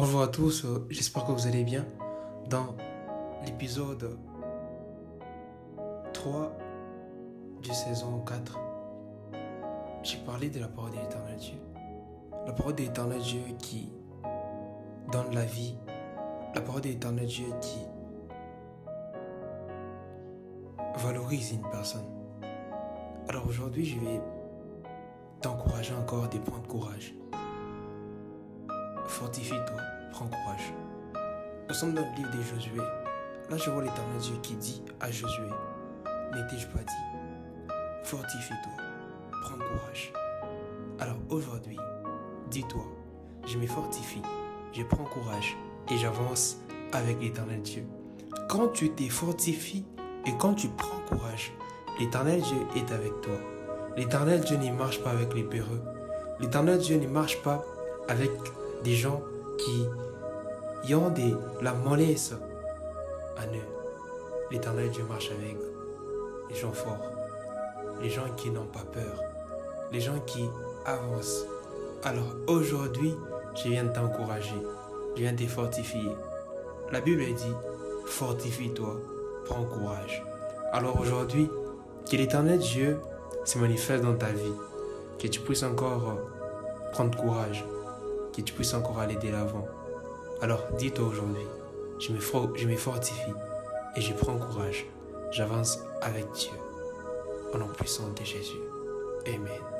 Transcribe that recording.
Bonjour à tous, euh, j'espère que vous allez bien. Dans l'épisode 3 du saison 4, j'ai parlé de la parole de l'éternel Dieu. La parole de l'éternel Dieu qui donne la vie. La parole de l'éternel Dieu qui valorise une personne. Alors aujourd'hui, je vais t'encourager encore de prendre courage. Fortifie-toi, prends courage. Nous sommes dans le livre de Josué. Là, je vois l'éternel Dieu qui dit à Josué, n'étais-je pas dit, fortifie-toi, prends courage. Alors aujourd'hui, dis-toi, je me fortifie, je prends courage et j'avance avec l'éternel Dieu. Quand tu te fortifies et quand tu prends courage, l'éternel Dieu est avec toi. L'éternel Dieu ne marche pas avec les peureux. L'éternel Dieu ne marche pas avec des gens qui ont de la mollesse en eux. L'éternel Dieu marche avec les gens forts, les gens qui n'ont pas peur, les gens qui avancent. Alors aujourd'hui, je viens t'encourager, je viens te fortifier. La Bible dit, fortifie-toi, prends courage. Alors aujourd'hui, que l'éternel Dieu se manifeste dans ta vie, que tu puisses encore prendre courage, que tu puisses encore aller de l'avant. Alors dis-toi aujourd'hui, je me, je me fortifie et je prends courage. J'avance avec Dieu. Au nom puissant de Jésus. Amen.